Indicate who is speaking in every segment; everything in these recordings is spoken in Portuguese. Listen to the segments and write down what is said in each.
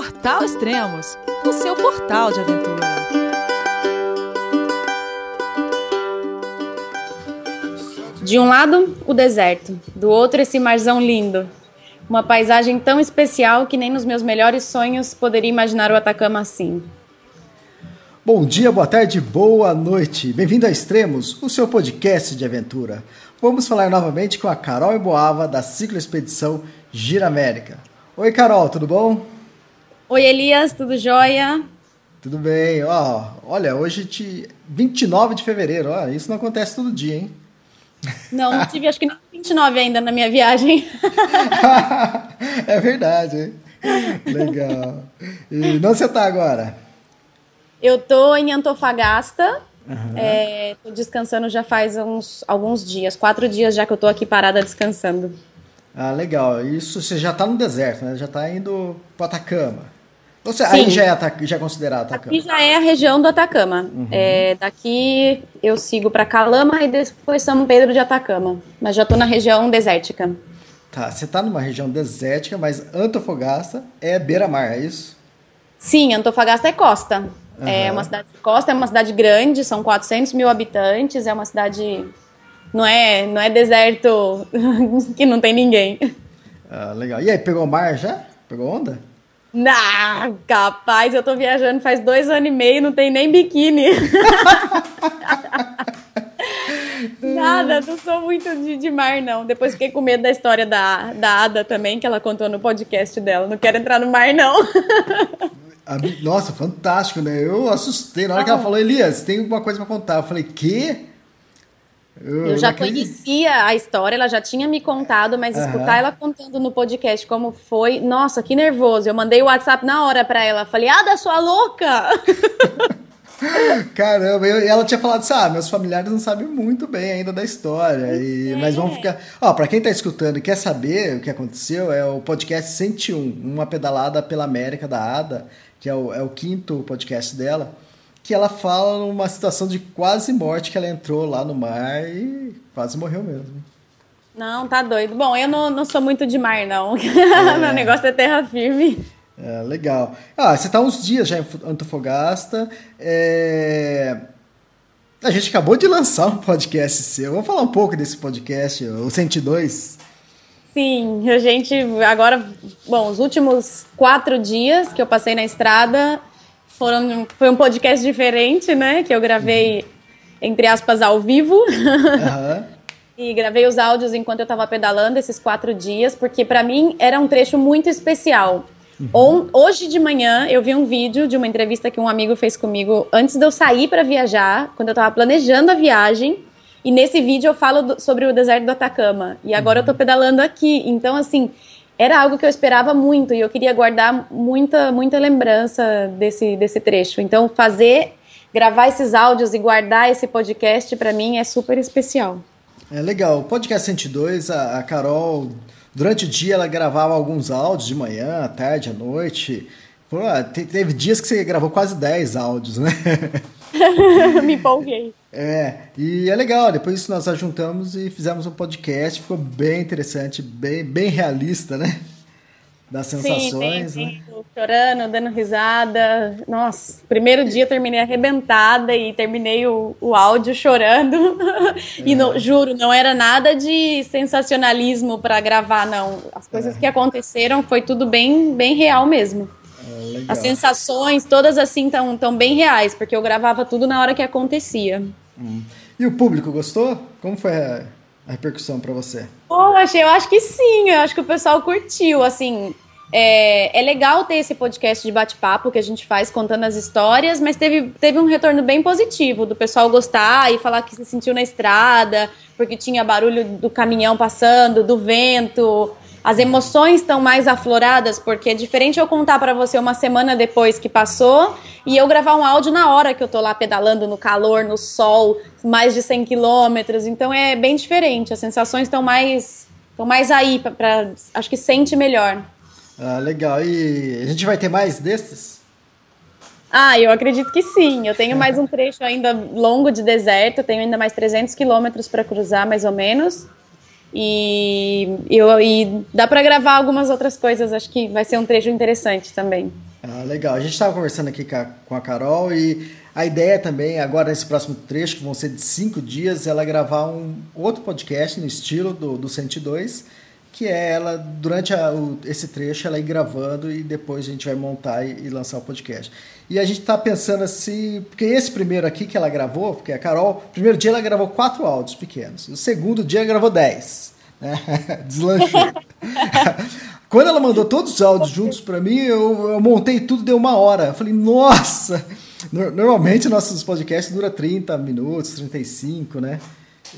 Speaker 1: Portal Extremos, o seu portal de aventura.
Speaker 2: De um lado, o deserto, do outro, esse marzão lindo. Uma paisagem tão especial que nem nos meus melhores sonhos poderia imaginar o Atacama assim.
Speaker 3: Bom dia, boa tarde, boa noite. Bem-vindo a Extremos, o seu podcast de aventura. Vamos falar novamente com a Carol Boava da Ciclo Expedição Gira América. Oi, Carol, tudo bom?
Speaker 2: Oi, Elias, tudo jóia?
Speaker 3: Tudo bem. Ó, olha, hoje te 29 de fevereiro, ó, isso não acontece todo dia, hein?
Speaker 2: Não, não tive acho que nem 29 ainda na minha viagem.
Speaker 3: é verdade, hein? Legal. E onde você tá agora?
Speaker 2: Eu tô em Antofagasta. Uhum. É, tô descansando já faz uns, alguns dias, quatro dias já que eu tô aqui parada descansando.
Speaker 3: Ah, legal. Isso você já tá no deserto, né? Já tá indo pro Atacama. Seja, aí já é, já é considerado Atacama?
Speaker 2: Aqui já é a região do Atacama. Uhum. É, daqui eu sigo para Calama e depois São Pedro de Atacama. Mas já tô na região desértica.
Speaker 3: Tá, você tá numa região desértica, mas Antofagasta é beira-mar, é isso?
Speaker 2: Sim, Antofagasta é costa. Uhum. É uma cidade de costa, é uma cidade grande, são 400 mil habitantes, é uma cidade. Não é, não é deserto que não tem ninguém.
Speaker 3: Ah, legal. E aí, pegou mar já? Pegou onda?
Speaker 2: Não, capaz, eu tô viajando faz dois anos e meio, não tem nem biquíni. Nada, não sou muito de, de, mar, não. Depois fiquei com medo da história da, da Ada também, que ela contou no podcast dela. Não quero entrar no mar, não.
Speaker 3: Nossa, fantástico, né? Eu assustei. Na hora ah. que ela ah. falou, Elias, tem alguma coisa pra contar. Eu falei, quê?
Speaker 2: Eu, eu já conhecia a história, ela já tinha me contado, mas uhum. escutar ela contando no podcast como foi, nossa, que nervoso. Eu mandei o WhatsApp na hora pra ela. Falei, ah, da sua louca!
Speaker 3: Caramba, e ela tinha falado assim: ah, meus familiares não sabem muito bem ainda da história. E, mas vamos ficar. Ó, pra quem tá escutando e quer saber o que aconteceu, é o podcast 101, Uma Pedalada pela América da Ada que é o, é o quinto podcast dela, que ela fala numa situação de quase morte que ela entrou lá no mar e quase morreu mesmo.
Speaker 2: Não, tá doido. Bom, eu não, não sou muito de mar, não. É. Meu negócio é terra firme.
Speaker 3: É, legal. Ah, você tá uns dias já em Antofagasta. É... A gente acabou de lançar um podcast seu. Vamos falar um pouco desse podcast, o 102.
Speaker 2: Sim, a gente agora, bom, os últimos quatro dias que eu passei na estrada foram foi um podcast diferente, né? Que eu gravei entre aspas ao vivo. Uhum. e gravei os áudios enquanto eu estava pedalando esses quatro dias, porque para mim era um trecho muito especial. Uhum. Hoje de manhã eu vi um vídeo de uma entrevista que um amigo fez comigo antes de eu sair para viajar, quando eu estava planejando a viagem. E nesse vídeo eu falo do, sobre o deserto do Atacama. E agora uhum. eu tô pedalando aqui. Então, assim, era algo que eu esperava muito e eu queria guardar muita, muita lembrança desse, desse trecho. Então, fazer, gravar esses áudios e guardar esse podcast, para mim, é super especial.
Speaker 3: É legal. O podcast 102, a, a Carol, durante o dia, ela gravava alguns áudios de manhã, à tarde, à noite. Pô, teve dias que você gravou quase 10 áudios, né?
Speaker 2: Me empolguei.
Speaker 3: É, e é legal, depois nós juntamos e fizemos um podcast, ficou bem interessante, bem, bem realista, né? Das sensações,
Speaker 2: sim, né? Chorando, dando risada. Nossa, primeiro dia terminei arrebentada e terminei o, o áudio chorando. É. e juro, não era nada de sensacionalismo para gravar, não. As coisas é. que aconteceram foi tudo bem, bem real mesmo. É, As sensações, todas assim, estão tão bem reais, porque eu gravava tudo na hora que acontecia.
Speaker 3: Hum. E o público gostou? Como foi a, a repercussão para você?
Speaker 2: Poxa, eu acho que sim, eu acho que o pessoal curtiu, assim. É, é legal ter esse podcast de bate-papo que a gente faz contando as histórias, mas teve, teve um retorno bem positivo do pessoal gostar e falar que se sentiu na estrada, porque tinha barulho do caminhão passando, do vento, as emoções estão mais afloradas, porque é diferente eu contar para você uma semana depois que passou e eu gravar um áudio na hora que eu tô lá pedalando no calor, no sol, mais de 100 quilômetros. Então é bem diferente, as sensações estão mais, estão mais aí, para acho que sente melhor.
Speaker 3: Ah, legal. E a gente vai ter mais desses?
Speaker 2: Ah, eu acredito que sim. Eu tenho mais um trecho ainda longo de deserto, tenho ainda mais 300 quilômetros para cruzar, mais ou menos. E, eu, e dá para gravar algumas outras coisas, acho que vai ser um trecho interessante também.
Speaker 3: Ah, legal. A gente estava conversando aqui com a, Carol e a ideia também, agora nesse próximo trecho, que vão ser de cinco dias, ela gravar um outro podcast no estilo do, do 102, que é ela, durante a, o, esse trecho, ela ir gravando e depois a gente vai montar e, e lançar o podcast. E a gente está pensando assim, porque esse primeiro aqui que ela gravou, porque a Carol, primeiro dia ela gravou quatro áudios pequenos, o segundo dia ela gravou dez, né? Deslanchou. Quando ela mandou todos os áudios juntos para mim, eu, eu, montei tudo, deu uma hora. Eu falei, nossa! Normalmente nossos podcasts duram 30 minutos, 35, né?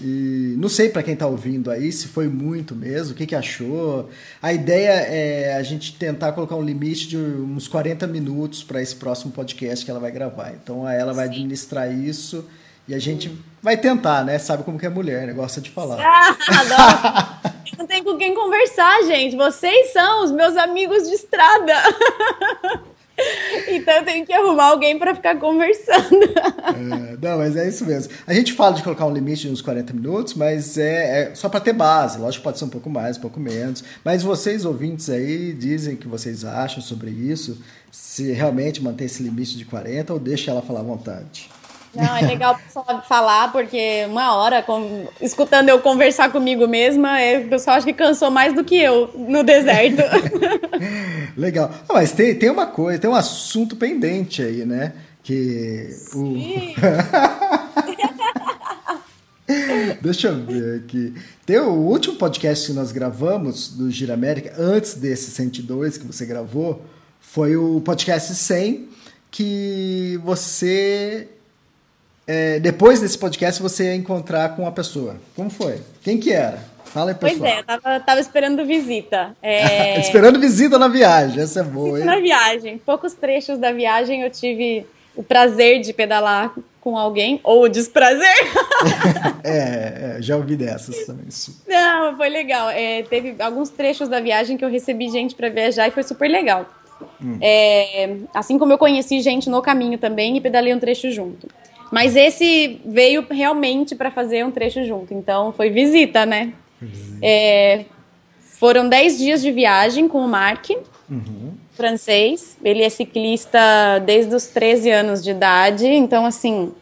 Speaker 3: E não sei para quem está ouvindo aí se foi muito mesmo, o que, que achou. A ideia é a gente tentar colocar um limite de uns 40 minutos para esse próximo podcast que ela vai gravar. Então ela vai Sim. administrar isso e a gente vai tentar, né? Sabe como que é mulher, né? Gosta de falar.
Speaker 2: Ah, não tem com quem conversar, gente. Vocês são os meus amigos de estrada. Então eu tenho que arrumar alguém para ficar conversando.
Speaker 3: É, não, mas é isso mesmo. A gente fala de colocar um limite de uns 40 minutos, mas é, é só para ter base. Lógico que pode ser um pouco mais, um pouco menos. Mas vocês, ouvintes aí, dizem o que vocês acham sobre isso. Se realmente manter esse limite de 40 ou deixa ela falar à vontade.
Speaker 2: Não, é legal falar, porque uma hora, com, escutando eu conversar comigo mesma, é, o pessoal acha que cansou mais do que eu no deserto.
Speaker 3: legal. Ah, mas tem, tem uma coisa, tem um assunto pendente aí, né? Que o. Deixa eu ver aqui. Tem o último podcast que nós gravamos do Gira América, antes desse 102 que você gravou, foi o podcast 100, que você é, depois desse podcast você ia encontrar com a pessoa. Como foi? Quem que era? Fala aí, pessoal.
Speaker 2: Pois é, tava, tava esperando visita. É...
Speaker 3: esperando visita na viagem, essa é boa,
Speaker 2: hein? Na viagem. Poucos trechos da viagem eu tive o prazer de pedalar com alguém, ou o desprazer.
Speaker 3: é, é, já ouvi dessas também.
Speaker 2: Não, foi legal. É, teve alguns trechos da viagem que eu recebi gente para viajar e foi super legal. Hum. É, assim como eu conheci gente no caminho também e pedalei um trecho junto. Mas esse veio realmente para fazer um trecho junto. Então foi visita, né? É, foram 10 dias de viagem com o Mark, uhum. francês. Ele é ciclista desde os 13 anos de idade. Então, assim,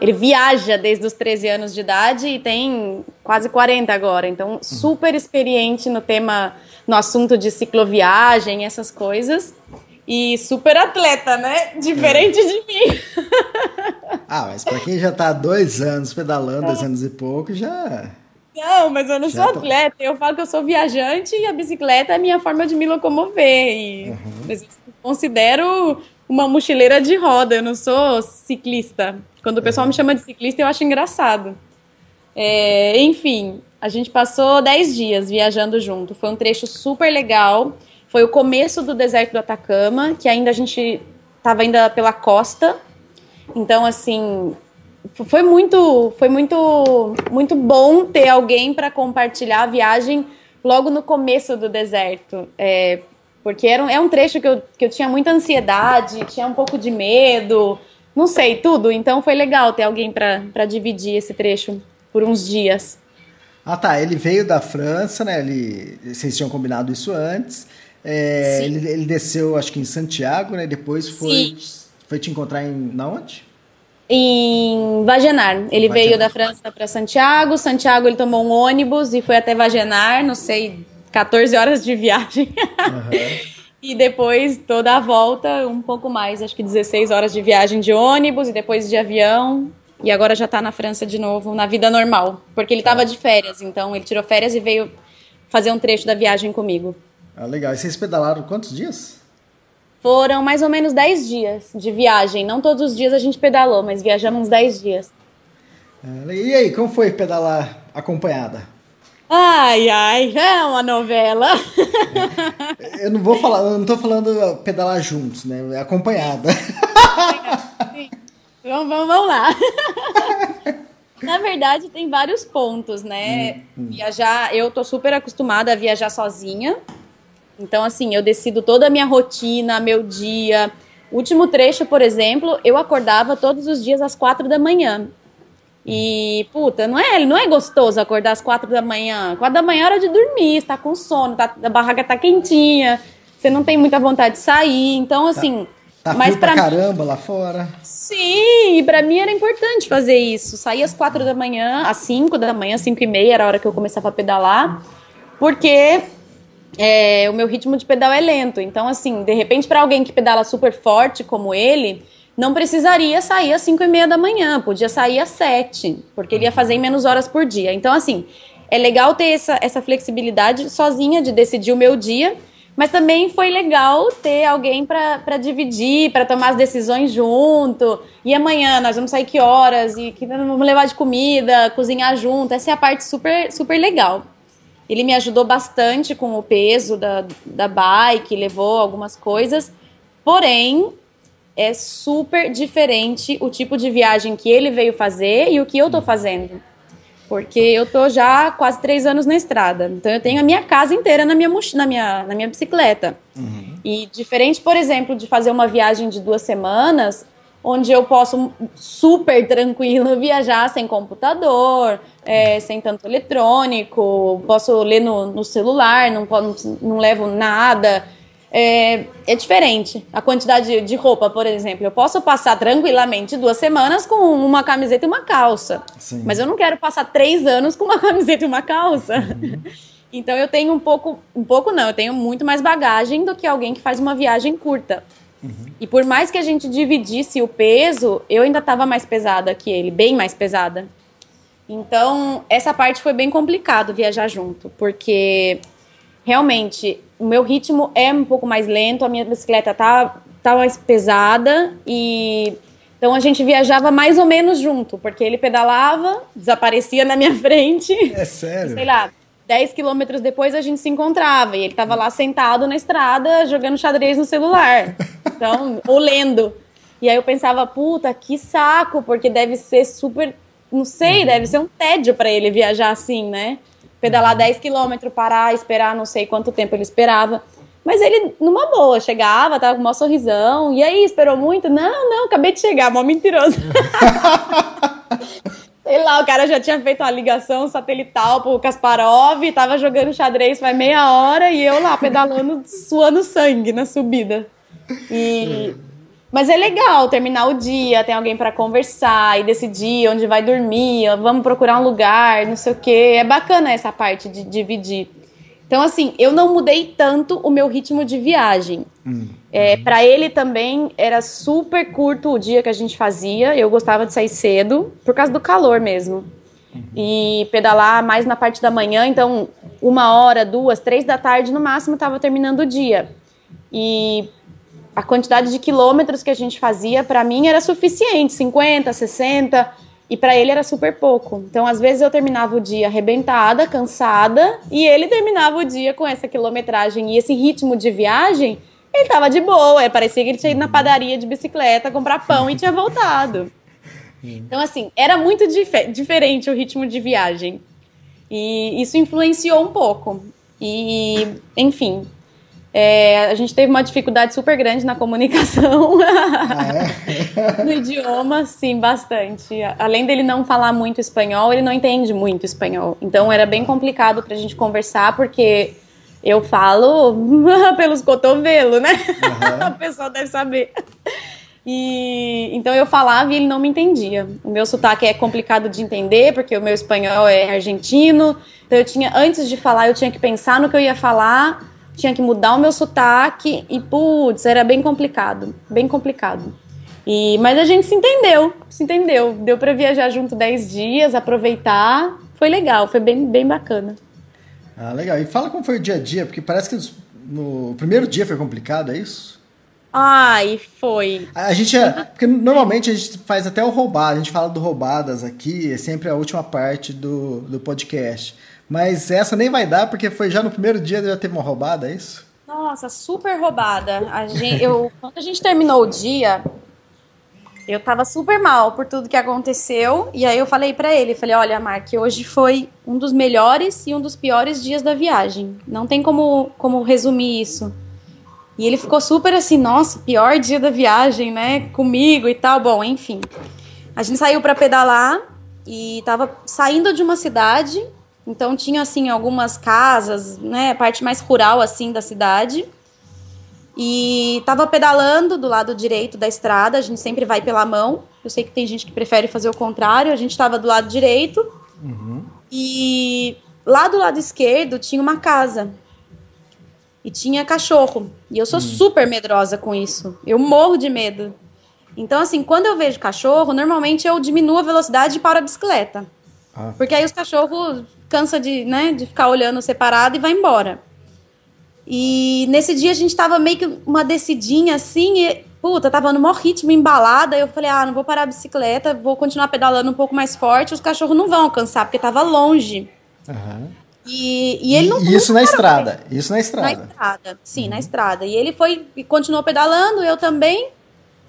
Speaker 2: ele viaja desde os 13 anos de idade e tem quase 40 agora. Então, uhum. super experiente no tema, no assunto de cicloviagem, essas coisas. E super atleta, né? Diferente é. de mim.
Speaker 3: Ah, mas pra quem já tá há dois anos pedalando, dois anos e pouco, já.
Speaker 2: Não, mas eu não já sou atleta. Eu falo que eu sou viajante e a bicicleta é a minha forma de me locomover. E uhum. Mas eu considero uma mochileira de roda, eu não sou ciclista. Quando o pessoal uhum. me chama de ciclista, eu acho engraçado. É, enfim, a gente passou dez dias viajando junto. Foi um trecho super legal. Foi o começo do deserto do Atacama, que ainda a gente estava ainda pela costa. Então, assim, foi muito, foi muito, muito bom ter alguém para compartilhar a viagem logo no começo do deserto. É, porque era um, é um trecho que eu, que eu tinha muita ansiedade, tinha um pouco de medo, não sei, tudo. Então foi legal ter alguém para dividir esse trecho por uns dias.
Speaker 3: Ah, tá. Ele veio da França, né? Ele, vocês tinham combinado isso antes. É, ele, ele, desceu, acho que em Santiago, né? Depois foi, foi te encontrar em na onde?
Speaker 2: Em Vagenar. Ele Vagenar. veio da França para Santiago. Santiago ele tomou um ônibus e foi até Vagenar, não sei, 14 horas de viagem. Uhum. e depois toda a volta, um pouco mais, acho que 16 horas de viagem de ônibus e depois de avião. E agora já está na França de novo, na vida normal. Porque ele estava tá. de férias, então ele tirou férias e veio fazer um trecho da viagem comigo.
Speaker 3: Ah, legal. E vocês pedalaram quantos dias?
Speaker 2: Foram mais ou menos 10 dias de viagem. Não todos os dias a gente pedalou, mas viajamos uns 10 dias.
Speaker 3: É, e aí, como foi pedalar acompanhada?
Speaker 2: Ai, ai, é uma novela.
Speaker 3: É, eu não vou falar, eu não tô falando pedalar juntos, né? Acompanhada.
Speaker 2: Sim. Vamos, vamos, vamos lá. Na verdade, tem vários pontos, né? Hum, hum. Viajar, eu tô super acostumada a viajar sozinha. Então, assim, eu decido toda a minha rotina, meu dia. último trecho, por exemplo, eu acordava todos os dias às quatro da manhã. E, puta, não é, não é gostoso acordar às quatro da manhã. Quatro da manhã é hora de dormir, está com sono, tá, a barraca tá quentinha. você não tem muita vontade de sair. Então, assim.
Speaker 3: Tá, tá mas pra, pra caramba lá fora.
Speaker 2: Sim, e pra mim era importante fazer isso. Sair às quatro da manhã, às cinco da manhã, cinco e meia era a hora que eu começava a pedalar. Porque é, o meu ritmo de pedal é lento. Então, assim, de repente, para alguém que pedala super forte como ele, não precisaria sair às 5 e meia da manhã, podia sair às 7, porque ele ia fazer em menos horas por dia. Então, assim, é legal ter essa, essa flexibilidade sozinha de decidir o meu dia, mas também foi legal ter alguém para dividir, para tomar as decisões junto. E amanhã nós vamos sair que horas? E que vamos levar de comida, cozinhar junto. Essa é a parte super, super legal. Ele me ajudou bastante com o peso da, da bike, levou algumas coisas. Porém, é super diferente o tipo de viagem que ele veio fazer e o que eu tô fazendo. Porque eu tô já quase três anos na estrada. Então eu tenho a minha casa inteira na minha, na minha, na minha bicicleta. Uhum. E diferente, por exemplo, de fazer uma viagem de duas semanas, onde eu posso super tranquilo viajar sem computador, é, sem tanto eletrônico, posso ler no, no celular, não, não levo nada é, é diferente. A quantidade de roupa, por exemplo, eu posso passar tranquilamente duas semanas com uma camiseta e uma calça. Sim. Mas eu não quero passar três anos com uma camiseta e uma calça. Uhum. Então eu tenho um pouco, um pouco não, eu tenho muito mais bagagem do que alguém que faz uma viagem curta. Uhum. E por mais que a gente dividisse o peso, eu ainda estava mais pesada que ele, bem mais pesada. Então, essa parte foi bem complicado viajar junto, porque realmente o meu ritmo é um pouco mais lento, a minha bicicleta tá, tá mais pesada e então a gente viajava mais ou menos junto, porque ele pedalava, desaparecia na minha frente.
Speaker 3: É sério?
Speaker 2: Sei lá, 10 quilômetros depois a gente se encontrava e ele tava lá sentado na estrada jogando xadrez no celular. Então, ou lendo. E aí eu pensava, puta, que saco, porque deve ser super, não sei, uhum. deve ser um tédio para ele viajar assim, né? pedalar 10 quilômetros, parar, esperar, não sei quanto tempo ele esperava. Mas ele, numa boa, chegava, tava com um sorrisão. E aí, esperou muito? Não, não, acabei de chegar, mó mentiroso. Sei lá, o cara já tinha feito uma ligação satelital pro Kasparov, tava jogando xadrez faz meia hora e eu lá pedalando, suando sangue na subida. E mas é legal terminar o dia, tem alguém para conversar e decidir onde vai dormir, vamos procurar um lugar, não sei o quê. É bacana essa parte de dividir. Então, assim, eu não mudei tanto o meu ritmo de viagem. Hum. É, para ele também era super curto o dia que a gente fazia. Eu gostava de sair cedo, por causa do calor mesmo. Uhum. E pedalar mais na parte da manhã, então uma hora, duas, três da tarde no máximo estava terminando o dia. E a quantidade de quilômetros que a gente fazia, para mim era suficiente, 50, 60, e para ele era super pouco. Então, às vezes eu terminava o dia arrebentada, cansada, e ele terminava o dia com essa quilometragem e esse ritmo de viagem, ele tava de boa, é, parecia que ele tinha ido na padaria de bicicleta comprar pão e tinha voltado. Então, assim, era muito dif diferente o ritmo de viagem. E isso influenciou um pouco. E, enfim, é, a gente teve uma dificuldade super grande na comunicação. Ah, é? no idioma, sim, bastante. Além dele não falar muito espanhol, ele não entende muito espanhol. Então era bem complicado pra gente conversar, porque eu falo pelos cotovelos, né? Uhum. a pessoa deve saber. E então eu falava e ele não me entendia. O meu sotaque é complicado de entender, porque o meu espanhol é argentino. Então eu tinha, antes de falar, eu tinha que pensar no que eu ia falar tinha que mudar o meu sotaque e, putz, era bem complicado, bem complicado. E, mas a gente se entendeu, se entendeu. Deu para viajar junto 10 dias, aproveitar. Foi legal, foi bem, bem bacana.
Speaker 3: Ah, legal. E fala como foi o dia a dia, porque parece que no primeiro dia foi complicado, é isso?
Speaker 2: Ai, foi.
Speaker 3: A gente é. Porque normalmente a gente faz até o roubado, a gente fala do roubadas aqui, é sempre a última parte do, do podcast. Mas essa nem vai dar, porque foi já no primeiro dia já teve uma roubada, é isso?
Speaker 2: Nossa, super roubada. A gente, eu, quando a gente terminou o dia, eu tava super mal por tudo que aconteceu. E aí eu falei para ele, falei, olha, Mark, hoje foi um dos melhores e um dos piores dias da viagem. Não tem como, como resumir isso. E ele ficou super assim, nossa, pior dia da viagem, né? Comigo e tal. Bom, enfim. A gente saiu para pedalar e tava saindo de uma cidade então tinha assim algumas casas, né, parte mais rural assim da cidade. E tava pedalando do lado direito da estrada, a gente sempre vai pela mão. Eu sei que tem gente que prefere fazer o contrário, a gente tava do lado direito. Uhum. E lá do lado esquerdo tinha uma casa. E tinha cachorro. E eu sou uhum. super medrosa com isso. Eu morro de medo. Então, assim, quando eu vejo cachorro, normalmente eu diminuo a velocidade para a bicicleta. Ah. Porque aí os cachorros cansa de, né, de ficar olhando separado e vai embora. E nesse dia a gente tava meio que uma descidinha assim, e, puta, tava no maior ritmo, embalada. Eu falei, ah, não vou parar a bicicleta, vou continuar pedalando um pouco mais forte, os cachorros não vão alcançar, porque tava longe. Uhum. E, e ele não
Speaker 3: e Isso na estrada. Isso na estrada.
Speaker 2: Na estrada, sim, uhum. na estrada. E ele foi e continuou pedalando, eu também.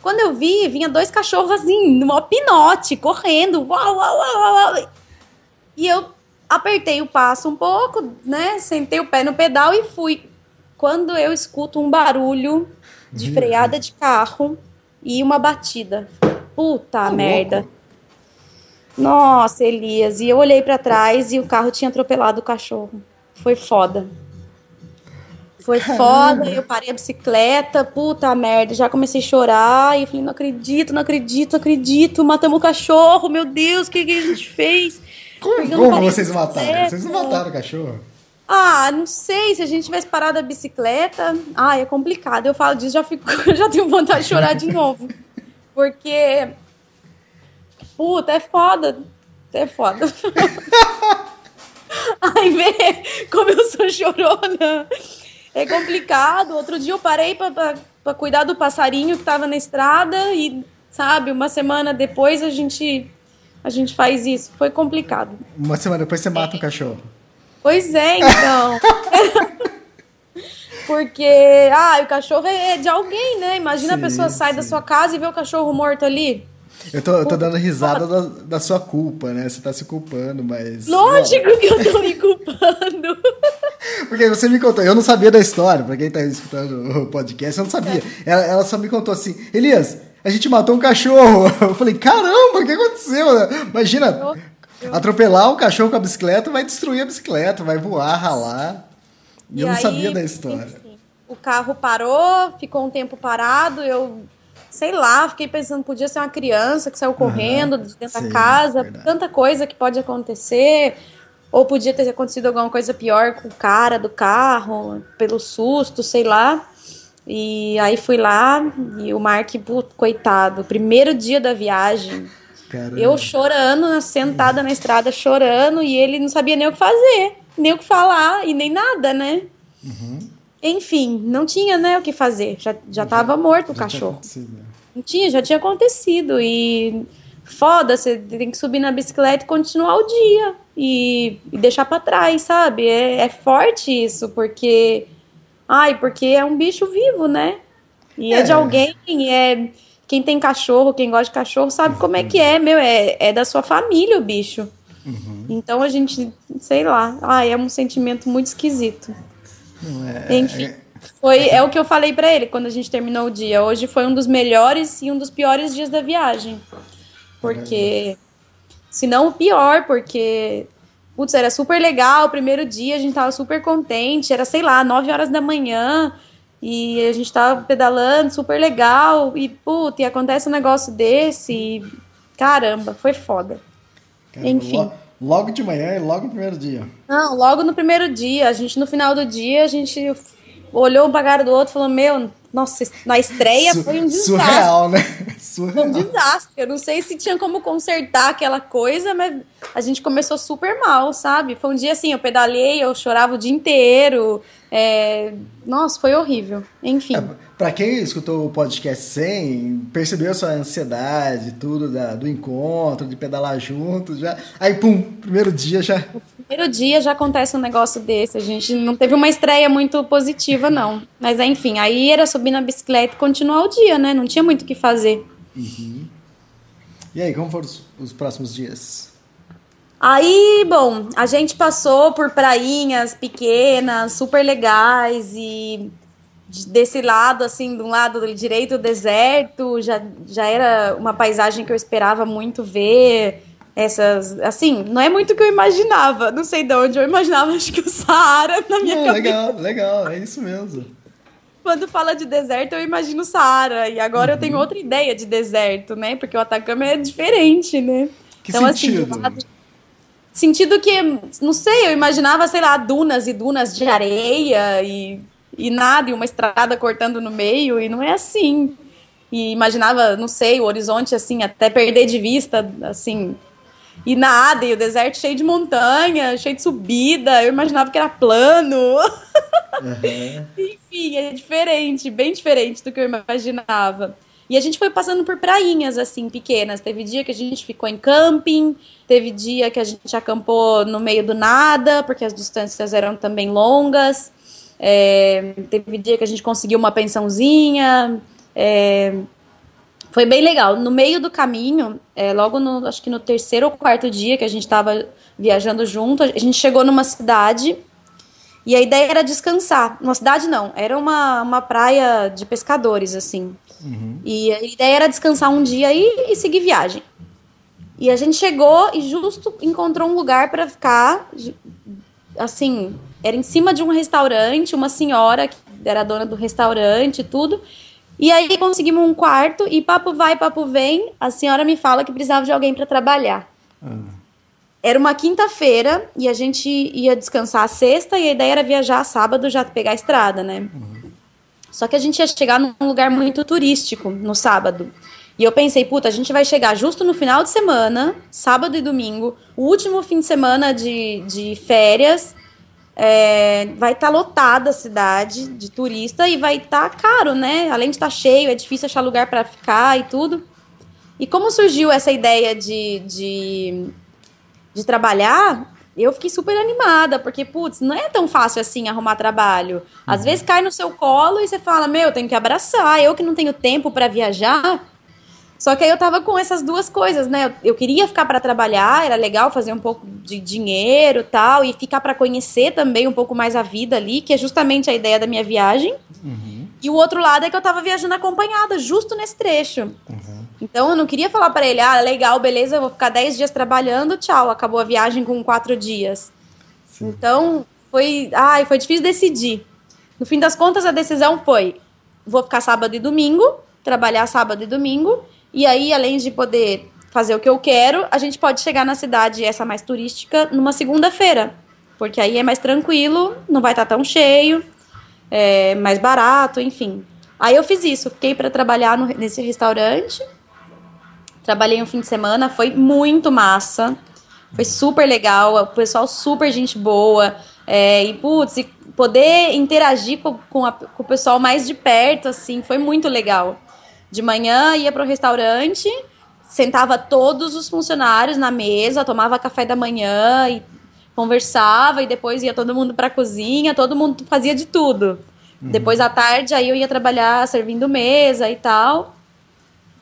Speaker 2: Quando eu vi, vinha dois cachorros assim, no pinote, correndo. Uau, uau, uau, uau. E eu apertei o passo um pouco, né? Sentei o pé no pedal e fui. Quando eu escuto um barulho de freada de carro e uma batida. Puta tá merda. Louco. Nossa, Elias. E eu olhei para trás e o carro tinha atropelado o cachorro. Foi foda. Foi foda, eu parei a bicicleta, puta merda, já comecei a chorar, e eu falei, não acredito, não acredito, não acredito, matamos o cachorro, meu Deus, o que, que a gente fez?
Speaker 3: Como, como vocês mataram? Vocês não mataram o cachorro?
Speaker 2: Ah, não sei, se a gente tivesse parado a bicicleta, ah, é complicado, eu falo disso, já, fico, já tenho vontade de chorar de novo, porque Puta, é foda. É foda. Ai, vê como eu sou chorona. É complicado. Outro dia eu parei para cuidar do passarinho que tava na estrada e, sabe, uma semana depois a gente a gente faz isso. Foi complicado.
Speaker 3: Uma semana depois você mata o um cachorro.
Speaker 2: Pois é, então. Porque, ah, o cachorro é de alguém, né? Imagina sim, a pessoa sai sim. da sua casa e vê o cachorro morto ali.
Speaker 3: Eu tô, eu tô dando risada da, da, sua culpa, né? Você tá se culpando, mas.
Speaker 2: Lógico não. que eu tô me culpando.
Speaker 3: Porque você me contou, eu não sabia da história, pra quem tá escutando o podcast, eu não sabia. Ela, ela só me contou assim, Elias, a gente matou um cachorro. Eu falei, caramba, o que aconteceu? Imagina, atropelar um cachorro com a bicicleta vai destruir a bicicleta, vai voar, ralar. E, e eu não aí, sabia da história. Enfim,
Speaker 2: o carro parou, ficou um tempo parado, eu sei lá, fiquei pensando, podia ser uma criança que saiu correndo de dentro sim, da casa, verdade. tanta coisa que pode acontecer. Ou podia ter acontecido alguma coisa pior com o cara do carro, pelo susto, sei lá. E aí fui lá e o Mark, coitado, primeiro dia da viagem. Caramba. Eu chorando, sentada na estrada, chorando, e ele não sabia nem o que fazer, nem o que falar, e nem nada, né? Uhum. Enfim, não tinha né, o que fazer. Já, já, tava morto o cachorro. Não tinha, já tinha acontecido. E foda, você tem que subir na bicicleta e continuar o dia. E, e deixar para trás, sabe? É, é, forte isso, porque. Ai, porque é um bicho vivo, né? E é, é de alguém, é. Quem tem cachorro, quem gosta de cachorro, sabe como é que é, meu. É, é da sua família o bicho. Uhum. Então a gente, sei lá, ai, é um sentimento muito esquisito. É, Enfim. É, foi, é o que eu falei para ele quando a gente terminou o dia. Hoje foi um dos melhores e um dos piores dias da viagem. Porque. Se não o pior, porque. Putz, era super legal. O primeiro dia a gente tava super contente. Era, sei lá, 9 horas da manhã. E a gente tava pedalando, super legal. E, putz, e acontece um negócio desse. E, caramba, foi foda. Caramba, Enfim.
Speaker 3: Logo de manhã e logo no primeiro dia.
Speaker 2: Não, logo no primeiro dia. A gente, no final do dia, a gente olhou um pra cara do outro e falou: Meu, nossa, na estreia Su foi um desastre.
Speaker 3: Surreal, né? Surreal.
Speaker 2: Foi um desastre. Eu não sei se tinha como consertar aquela coisa, mas a gente começou super mal, sabe? Foi um dia assim, eu pedalei, eu chorava o dia inteiro. É... Nossa, foi horrível. Enfim. É,
Speaker 3: para quem escutou o podcast sem, percebeu a sua ansiedade, tudo da, do encontro, de pedalar junto, já. Aí, pum, primeiro dia já.
Speaker 2: primeiro dia já acontece um negócio desse. A gente não teve uma estreia muito positiva, não. Mas enfim, aí era subir na bicicleta e continuar o dia, né? Não tinha muito o que fazer.
Speaker 3: Uhum. E aí, como foram os, os próximos dias?
Speaker 2: Aí, bom, a gente passou por prainhas pequenas, super legais e desse lado, assim, de um lado direito, o deserto, já, já era uma paisagem que eu esperava muito ver. Essas, assim, não é muito o que eu imaginava, não sei de onde eu imaginava, acho que o Saara na minha
Speaker 3: não,
Speaker 2: cabeça.
Speaker 3: Legal, legal, é isso mesmo.
Speaker 2: quando fala de deserto, eu imagino Saara. E agora uhum. eu tenho outra ideia de deserto, né? Porque o Atacama é diferente, né?
Speaker 3: Que então, assim, sentido?
Speaker 2: assim, sentido que, não sei, eu imaginava, sei lá, dunas e dunas de areia e, e nada, e uma estrada cortando no meio, e não é assim. E imaginava, não sei, o horizonte assim, até perder de vista, assim, e nada, e o deserto cheio de montanha, cheio de subida, eu imaginava que era plano. Uhum. Enfim, é diferente, bem diferente do que eu imaginava. E a gente foi passando por prainhas, assim, pequenas. Teve dia que a gente ficou em camping, teve dia que a gente acampou no meio do nada, porque as distâncias eram também longas. É, teve dia que a gente conseguiu uma pensãozinha. É, foi bem legal. No meio do caminho, é, logo no, acho que no terceiro ou quarto dia que a gente estava viajando junto, a gente chegou numa cidade e a ideia era descansar. Uma cidade não, era uma, uma praia de pescadores, assim. Uhum. E a ideia era descansar um dia e, e seguir viagem. E a gente chegou e justo encontrou um lugar para ficar, assim, era em cima de um restaurante, uma senhora que era dona do restaurante e tudo. E aí conseguimos um quarto e papo vai, papo vem, a senhora me fala que precisava de alguém para trabalhar. Uhum. Era uma quinta-feira e a gente ia descansar a sexta e a ideia era viajar sábado já pegar a estrada, né? Uhum. Só que a gente ia chegar num lugar muito turístico no sábado. E eu pensei, puta, a gente vai chegar justo no final de semana, sábado e domingo, o último fim de semana de, de férias. É, vai estar tá lotada a cidade de turista e vai estar tá caro, né? Além de estar tá cheio, é difícil achar lugar para ficar e tudo. E como surgiu essa ideia de, de, de trabalhar, eu fiquei super animada, porque, putz, não é tão fácil assim arrumar trabalho. Às uhum. vezes cai no seu colo e você fala, meu, tenho que abraçar, eu que não tenho tempo para viajar. Só que aí eu tava com essas duas coisas, né? Eu, eu queria ficar para trabalhar, era legal fazer um pouco de dinheiro tal, e ficar para conhecer também um pouco mais a vida ali, que é justamente a ideia da minha viagem. Uhum. E o outro lado é que eu tava viajando acompanhada, justo nesse trecho. Uhum. Então eu não queria falar para ele, ah, legal, beleza, eu vou ficar 10 dias trabalhando, tchau, acabou a viagem com quatro dias. Sim. Então foi, ai, foi difícil decidir. No fim das contas, a decisão foi: vou ficar sábado e domingo, trabalhar sábado e domingo, e aí, além de poder fazer o que eu quero, a gente pode chegar na cidade, essa mais turística, numa segunda-feira. Porque aí é mais tranquilo, não vai estar tão cheio, é mais barato, enfim. Aí eu fiz isso, fiquei para trabalhar no, nesse restaurante Trabalhei um fim de semana, foi muito massa. Foi super legal, o pessoal super gente boa. É, e, putz, e poder interagir com, com, a, com, o pessoal mais de perto, assim, foi muito legal. De manhã ia para o restaurante, sentava todos os funcionários na mesa, tomava café da manhã e conversava, e depois ia todo mundo para a cozinha, todo mundo fazia de tudo. Uhum. Depois à tarde, aí eu ia trabalhar servindo mesa e tal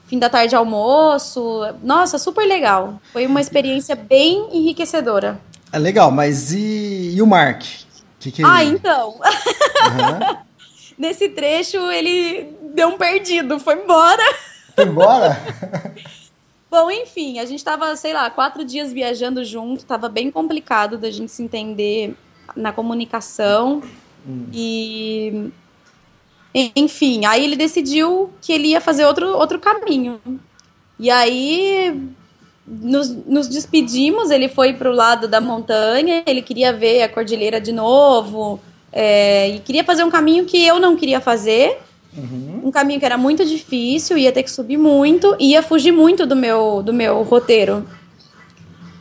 Speaker 2: fim da tarde almoço. Nossa, super legal. Foi uma experiência bem enriquecedora.
Speaker 3: É legal, mas e, e o Mark?
Speaker 2: Que que ah, então. Uhum. Nesse trecho ele deu um perdido, foi embora.
Speaker 3: Foi embora?
Speaker 2: Bom, enfim, a gente estava, sei lá, quatro dias viajando junto, tava bem complicado da gente se entender na comunicação. Hum. E enfim, aí ele decidiu que ele ia fazer outro, outro caminho. E aí nos, nos despedimos, ele foi para o lado da montanha, ele queria ver a cordilheira de novo, é, e queria fazer um caminho que eu não queria fazer. Uhum. Um caminho que era muito difícil, ia ter que subir muito, ia fugir muito do meu, do meu roteiro.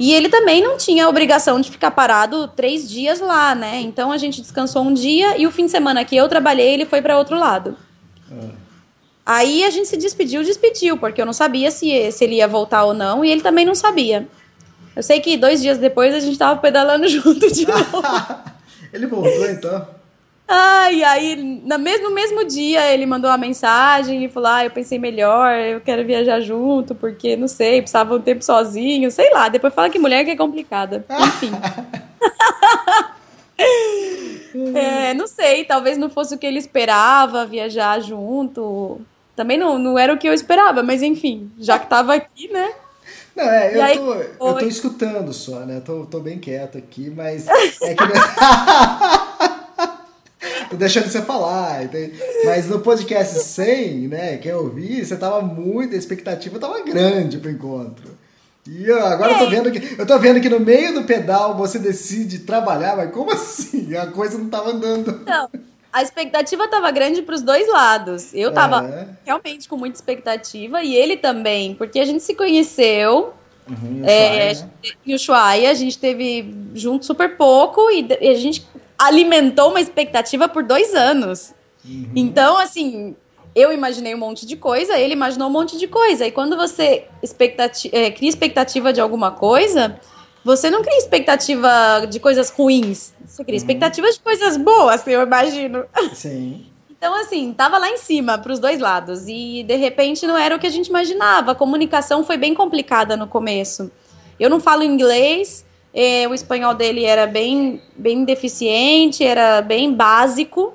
Speaker 2: E ele também não tinha a obrigação de ficar parado três dias lá, né? Então a gente descansou um dia e o fim de semana que eu trabalhei, ele foi para outro lado. É. Aí a gente se despediu, despediu, porque eu não sabia se, se ele ia voltar ou não, e ele também não sabia. Eu sei que dois dias depois a gente tava pedalando junto de novo.
Speaker 3: ele voltou então?
Speaker 2: E aí, no mesmo, mesmo dia, ele mandou uma mensagem e falou: Ah, eu pensei melhor, eu quero viajar junto, porque não sei, precisava um tempo sozinho, sei lá. Depois fala que mulher que é complicada. Enfim. é, não sei, talvez não fosse o que ele esperava, viajar junto. Também não, não era o que eu esperava, mas enfim, já que tava aqui, né?
Speaker 3: Não, é, eu, aí, tô, eu tô escutando só, né? Tô, tô bem quieto aqui, mas é que. tô deixando você falar. Mas no podcast 100, né, quem eu vi, você tava muito, a expectativa tava grande pro encontro. E agora eu tô vendo que eu tô vendo que no meio do pedal você decide trabalhar, mas como assim? A coisa não tava andando.
Speaker 2: Não. A expectativa tava grande para os dois lados. Eu tava é. realmente com muita expectativa e ele também, porque a gente se conheceu Uhum, é, e o Ushuaia, a gente teve junto super pouco e a gente alimentou uma expectativa por dois anos. Uhum. Então, assim, eu imaginei um monte de coisa, ele imaginou um monte de coisa. E quando você expectati é, cria expectativa de alguma coisa, você não cria expectativa de coisas ruins. Você cria uhum. expectativa de coisas boas, eu imagino.
Speaker 3: Sim.
Speaker 2: Então, assim, tava lá em cima para os dois lados. E de repente não era o que a gente imaginava. A comunicação foi bem complicada no começo. Eu não falo inglês, eh, o espanhol dele era bem, bem deficiente, era bem básico.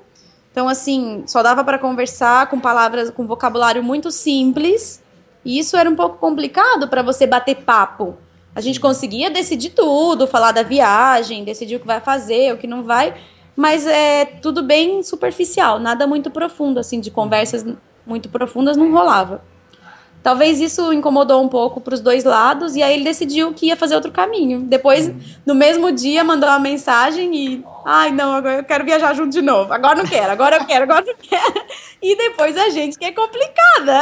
Speaker 2: Então, assim, só dava para conversar com palavras, com vocabulário muito simples. E isso era um pouco complicado para você bater papo. A gente conseguia decidir tudo, falar da viagem, decidir o que vai fazer, o que não vai mas é tudo bem superficial, nada muito profundo, assim, de conversas muito profundas não rolava. Talvez isso incomodou um pouco para os dois lados e aí ele decidiu que ia fazer outro caminho. Depois, no mesmo dia, mandou uma mensagem e, ai, não, agora eu quero viajar junto de novo. Agora não quero, agora eu quero, agora não quero. E depois a gente que é complicada.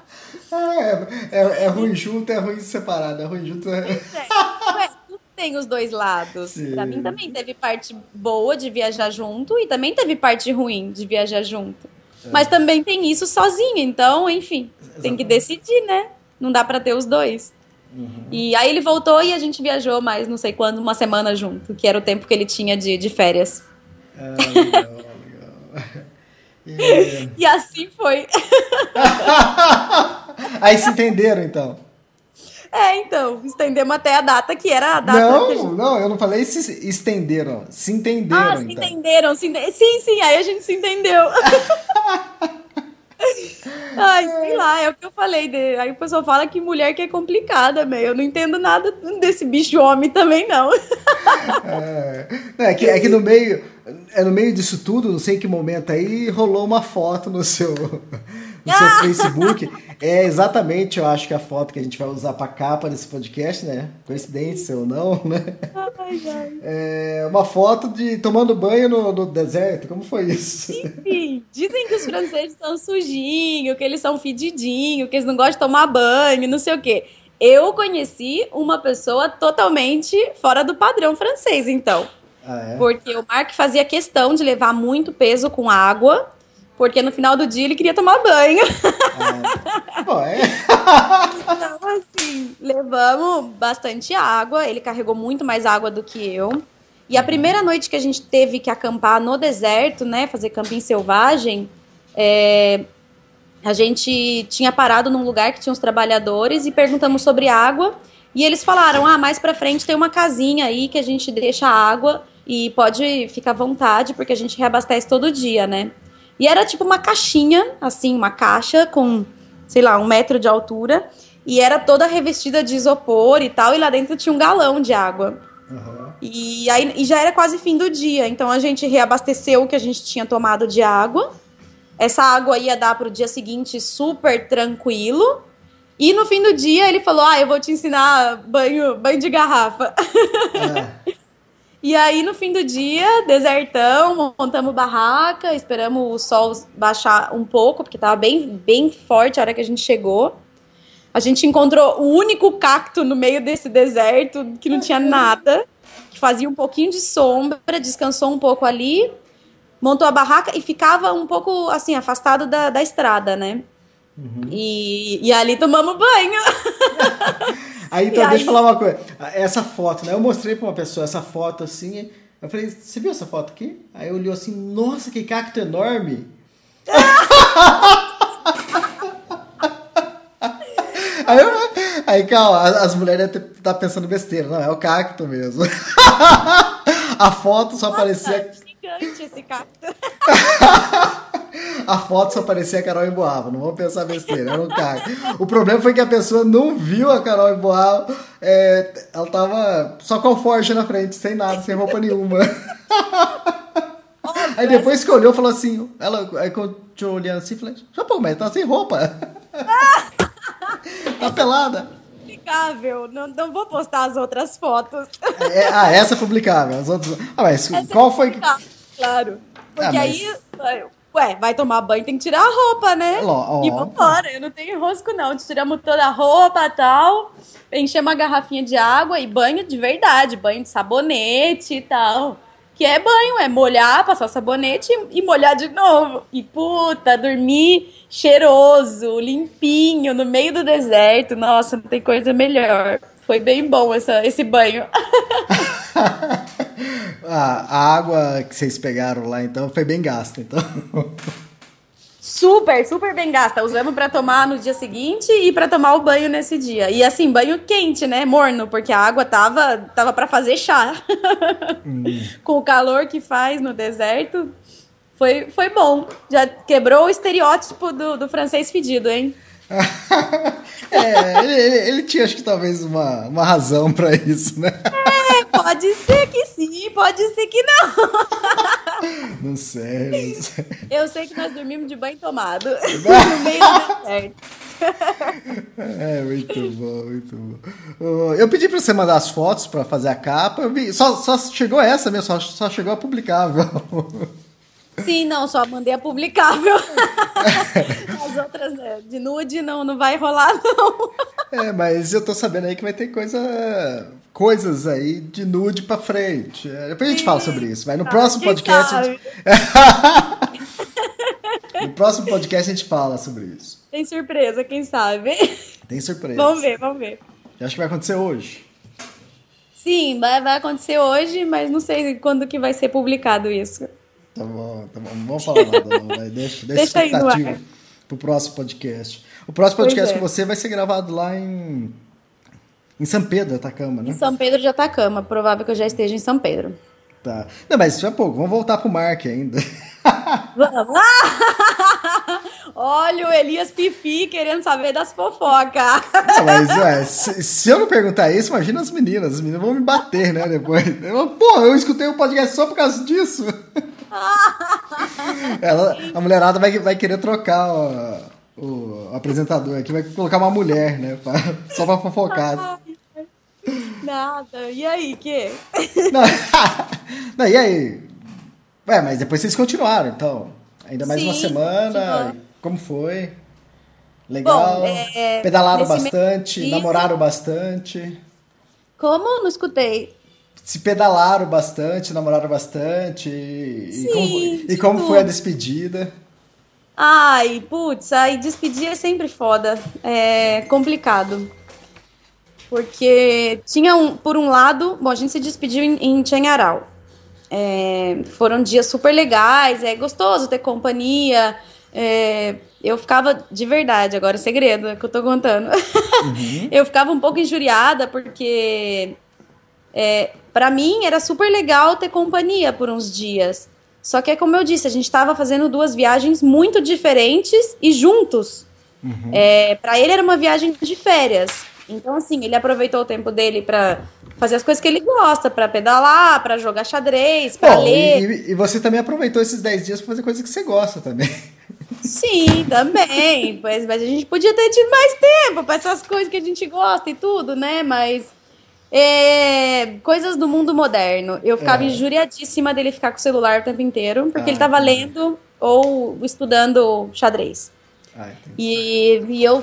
Speaker 3: É, é, é ruim junto, é ruim separado, é ruim junto. É...
Speaker 2: É, tem os dois lados. Sim. Pra mim também teve parte boa de viajar junto e também teve parte ruim de viajar junto. É. Mas também tem isso sozinho, então, enfim, Exatamente. tem que decidir, né? Não dá para ter os dois. Uhum. E aí ele voltou e a gente viajou mais não sei quando, uma semana junto, que era o tempo que ele tinha de, de férias.
Speaker 3: Ah, legal, legal.
Speaker 2: E... e assim foi.
Speaker 3: aí se entenderam então.
Speaker 2: É, então, estendemos até a data que era a data.
Speaker 3: Não,
Speaker 2: gente...
Speaker 3: não, eu não falei se estenderam, se entenderam. Ah,
Speaker 2: se
Speaker 3: então.
Speaker 2: entenderam, se ente... sim, sim, aí a gente se entendeu. Ai, sei lá, é o que eu falei. De... Aí o pessoal fala que mulher que é complicada, meio. Eu não entendo nada desse bicho homem também, não.
Speaker 3: É, é, que, é que no meio, é no meio disso tudo, não sei em que momento aí, rolou uma foto no seu, no seu Facebook. É exatamente, eu acho que a foto que a gente vai usar para capa desse podcast, né? Coincidência ou não, né? Ai, ai. É uma foto de tomando banho no, no deserto. Como foi isso?
Speaker 2: Enfim, dizem que os franceses são sujinhos, que eles são fedidinhos, que eles não gostam de tomar banho, não sei o quê. Eu conheci uma pessoa totalmente fora do padrão francês, então.
Speaker 3: Ah, é?
Speaker 2: Porque o Mark fazia questão de levar muito peso com água porque no final do dia ele queria tomar banho.
Speaker 3: Ah, bom, é.
Speaker 2: então, assim, levamos bastante água. Ele carregou muito mais água do que eu. E a primeira noite que a gente teve que acampar no deserto, né, fazer camping selvagem, é, a gente tinha parado num lugar que tinha uns trabalhadores e perguntamos sobre água. E eles falaram: ah, mais pra frente tem uma casinha aí que a gente deixa água e pode ficar à vontade, porque a gente reabastece todo dia, né? E era tipo uma caixinha, assim, uma caixa com, sei lá, um metro de altura. E era toda revestida de isopor e tal. E lá dentro tinha um galão de água. Uhum. E aí e já era quase fim do dia. Então a gente reabasteceu o que a gente tinha tomado de água. Essa água ia dar para o dia seguinte super tranquilo. E no fim do dia ele falou: Ah, eu vou te ensinar banho, banho de garrafa. É. E aí, no fim do dia, desertão, montamos barraca, esperamos o sol baixar um pouco, porque tava bem, bem forte a hora que a gente chegou. A gente encontrou o único cacto no meio desse deserto, que não tinha nada, que fazia um pouquinho de sombra, descansou um pouco ali, montou a barraca e ficava um pouco, assim, afastado da, da estrada, né? Uhum. E, e ali tomamos banho.
Speaker 3: Aí, então, deixa eu falar uma coisa. Essa foto, né? Eu mostrei pra uma pessoa essa foto assim. Eu falei, você viu essa foto aqui? Aí olhou assim, nossa, que cacto enorme. aí, eu, aí, calma, as mulheres devem estar tá pensando besteira. Não, é o cacto mesmo. A foto só nossa, parecia.
Speaker 2: Esse cacto.
Speaker 3: a foto só parecia a Carol Emboava, não vamos pensar besteira, era um cara. O problema foi que a pessoa não viu a Carol Emboava, é, ela tava só com o Forge na frente, sem nada, sem roupa nenhuma. Aí depois que olhou, falou assim, ela, aí continuou olhando assim, falei, já pô, mas tá sem roupa. tá pelada.
Speaker 2: Publicável, não, não vou postar as outras fotos.
Speaker 3: É, ah, essa é publicável. As outras... Ah, mas essa qual é foi.
Speaker 2: Claro. Porque ah, mas... aí, ué, vai tomar banho, tem que tirar a roupa, né?
Speaker 3: Ló,
Speaker 2: e vambora, eu não tenho rosco, não. Tiramos toda a roupa e tal. Enchemos uma garrafinha de água e banho de verdade, banho de sabonete e tal. Que é banho, é molhar, passar sabonete e molhar de novo. E puta, dormir cheiroso, limpinho, no meio do deserto. Nossa, não tem coisa melhor. Foi bem bom essa, esse banho.
Speaker 3: a água que vocês pegaram lá, então, foi bem gasta, então.
Speaker 2: Super, super bem gasta. Usamos para tomar no dia seguinte e para tomar o banho nesse dia. E assim, banho quente, né? Morno, porque a água tava tava para fazer chá. Hum. Com o calor que faz no deserto, foi, foi bom. Já quebrou o estereótipo do, do francês fedido, hein?
Speaker 3: é, ele, ele, ele, tinha, acho que talvez uma, uma razão para isso, né?
Speaker 2: Pode ser que sim, pode ser que não.
Speaker 3: Não sei, não sei.
Speaker 2: Eu sei que nós dormimos de banho tomado no meio do deserto.
Speaker 3: É, muito bom, muito bom. Eu pedi para você mandar as fotos para fazer a capa. Só, só chegou essa mesmo, só, só chegou a publicável.
Speaker 2: Sim, não, só mandei a publicável. As outras né, de nude não, não vai rolar, não.
Speaker 3: É, mas eu tô sabendo aí que vai ter coisa, coisas aí de nude pra frente. É, depois a gente fala sobre isso. Vai no ah, próximo podcast. Gente... no próximo podcast a gente fala sobre isso.
Speaker 2: Tem surpresa, quem sabe?
Speaker 3: Tem surpresa.
Speaker 2: Vamos ver, vamos ver.
Speaker 3: Eu acho que vai acontecer hoje.
Speaker 2: Sim, vai, vai acontecer hoje, mas não sei quando que vai ser publicado isso.
Speaker 3: Tá bom, tá bom. Não vamos falar nada, não. Vai. Deixa, deixa, deixa expectativa pro próximo podcast. O próximo podcast é. com você vai ser gravado lá em. Em São Pedro, Atacama, né?
Speaker 2: Em São Pedro de Atacama. Provável que eu já esteja em São Pedro.
Speaker 3: Tá. Não, mas isso é pouco. Vamos voltar pro Mark ainda.
Speaker 2: Vamos! Olha o Elias Pifi querendo saber das fofocas.
Speaker 3: Mas, ué, se, se, eu não perguntar isso, imagina as meninas. As meninas vão me bater, né, depois. Eu, Pô, eu escutei o um podcast só por causa disso. Ela, a mulherada vai, vai querer trocar o, o apresentador aqui, vai colocar uma mulher, né? Pra, só pra fofocar.
Speaker 2: Nada. E aí, que?
Speaker 3: Não, não, e aí? Ué, mas depois vocês continuaram, então. Ainda mais Sim, uma semana. Como foi? Legal. Bom, é, Pedalaram bastante, namoraram bastante.
Speaker 2: Como? Não escutei
Speaker 3: se pedalaram bastante, namoraram bastante.
Speaker 2: Sim,
Speaker 3: e como, e como foi a despedida?
Speaker 2: Ai, putz, aí despedir é sempre foda. É complicado. Porque tinha um, por um lado, bom, a gente se despediu em, em Chenharal. É, foram dias super legais, é gostoso ter companhia. É, eu ficava de verdade, agora é segredo que eu tô contando. Uhum. eu ficava um pouco injuriada porque é, para mim era super legal ter companhia por uns dias. Só que é como eu disse, a gente estava fazendo duas viagens muito diferentes e juntos. Uhum. É, para ele era uma viagem de férias. Então, assim, ele aproveitou o tempo dele para fazer as coisas que ele gosta, para pedalar, para jogar xadrez, para ler.
Speaker 3: E, e, você também aproveitou esses 10 dias para fazer coisas que você gosta também.
Speaker 2: Sim, também. Pois, mas a gente podia ter tido mais tempo para essas coisas que a gente gosta e tudo, né? Mas é, coisas do mundo moderno. Eu ficava é. injuriadíssima dele ficar com o celular o tempo inteiro, porque ah, ele estava lendo ou estudando xadrez. Ah, e, e eu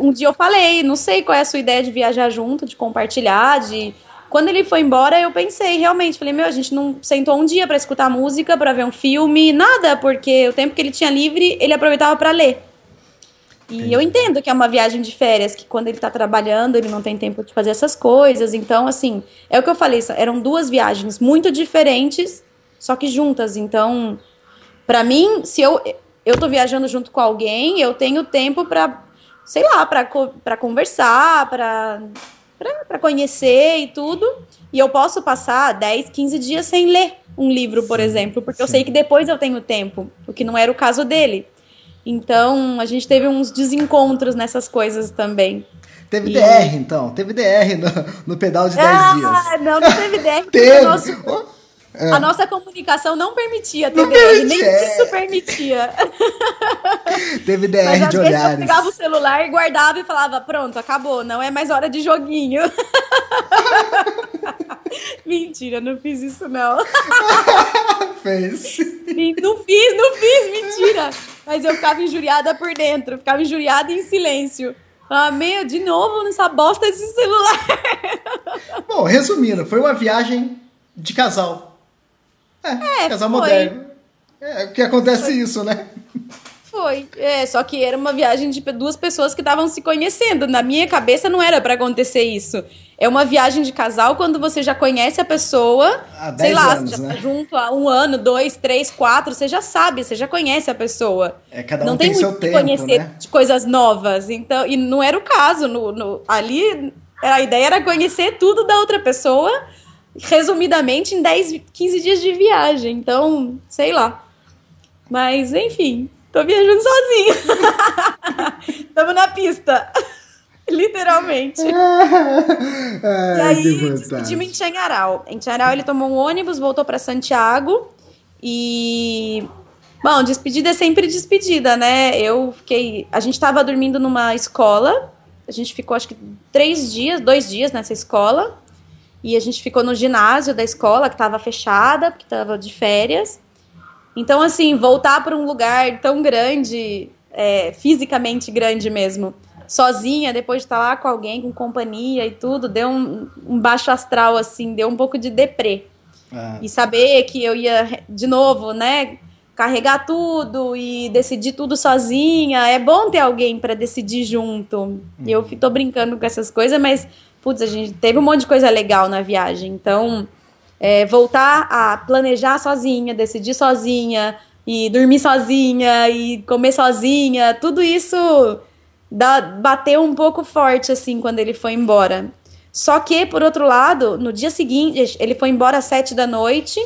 Speaker 2: um dia eu falei, não sei qual é a sua ideia de viajar junto, de compartilhar, de quando ele foi embora, eu pensei realmente, falei, meu, a gente não sentou um dia para escutar música, para ver um filme, nada, porque o tempo que ele tinha livre, ele aproveitava para ler. E Entendi. eu entendo que é uma viagem de férias, que quando ele tá trabalhando, ele não tem tempo de fazer essas coisas. Então, assim, é o que eu falei, eram duas viagens muito diferentes, só que juntas. Então, para mim, se eu eu tô viajando junto com alguém, eu tenho tempo para sei lá, para conversar, para para conhecer e tudo. E eu posso passar 10, 15 dias sem ler um livro, por exemplo, porque eu sei que depois eu tenho tempo, o que não era o caso dele. Então, a gente teve uns desencontros nessas coisas também.
Speaker 3: Teve e... DR, então. Teve DR no, no pedal de 10 ah, dias.
Speaker 2: Ah, não, não teve DR.
Speaker 3: teve. Nosso...
Speaker 2: É. A nossa comunicação não permitia TDR, permitia, nem é. isso permitia.
Speaker 3: Teve DR Mas, de olhares.
Speaker 2: eu pegava o celular e guardava e falava, pronto, acabou, não é mais hora de joguinho. Mentira, não fiz isso não.
Speaker 3: Fez.
Speaker 2: Não fiz, não fiz, mentira. Mas eu ficava injuriada por dentro, ficava injuriada em silêncio. Ah, meu, de novo nessa bosta desse celular.
Speaker 3: Bom, resumindo, foi uma viagem de casal. É, é casal foi. moderno. É, que acontece foi. isso, né?
Speaker 2: Foi. É, só que era uma viagem de duas pessoas que estavam se conhecendo. Na minha cabeça não era para acontecer isso. É uma viagem de casal quando você já conhece a pessoa.
Speaker 3: Há sei lá, anos,
Speaker 2: já
Speaker 3: né?
Speaker 2: tá junto há um ano, dois, três, quatro, você já sabe, você já conhece a pessoa.
Speaker 3: É, cada um não tem, tem seu tempo, conhecer né?
Speaker 2: de coisas novas. Então, e não era o caso. No, no, ali, a ideia era conhecer tudo da outra pessoa, resumidamente, em 10, 15 dias de viagem. Então, sei lá. Mas, enfim, tô viajando sozinha. Tamo na pista. Literalmente. e aí, despedimos em Chanharal. Em Chanharal, ele tomou um ônibus, voltou para Santiago. E. Bom, despedida é sempre despedida, né? Eu fiquei. A gente estava dormindo numa escola. A gente ficou, acho que, três dias, dois dias nessa escola. E a gente ficou no ginásio da escola, que estava fechada, porque estava de férias. Então, assim, voltar para um lugar tão grande, é, fisicamente grande mesmo sozinha, depois de estar lá com alguém, com companhia e tudo, deu um, um baixo astral, assim, deu um pouco de deprê. Ah. E saber que eu ia, de novo, né, carregar tudo e decidir tudo sozinha, é bom ter alguém para decidir junto. Uhum. Eu tô brincando com essas coisas, mas, putz, a gente teve um monte de coisa legal na viagem. Então, é, voltar a planejar sozinha, decidir sozinha, e dormir sozinha, e comer sozinha, tudo isso da, bateu um pouco forte, assim, quando ele foi embora. Só que, por outro lado, no dia seguinte, ele foi embora às sete da noite,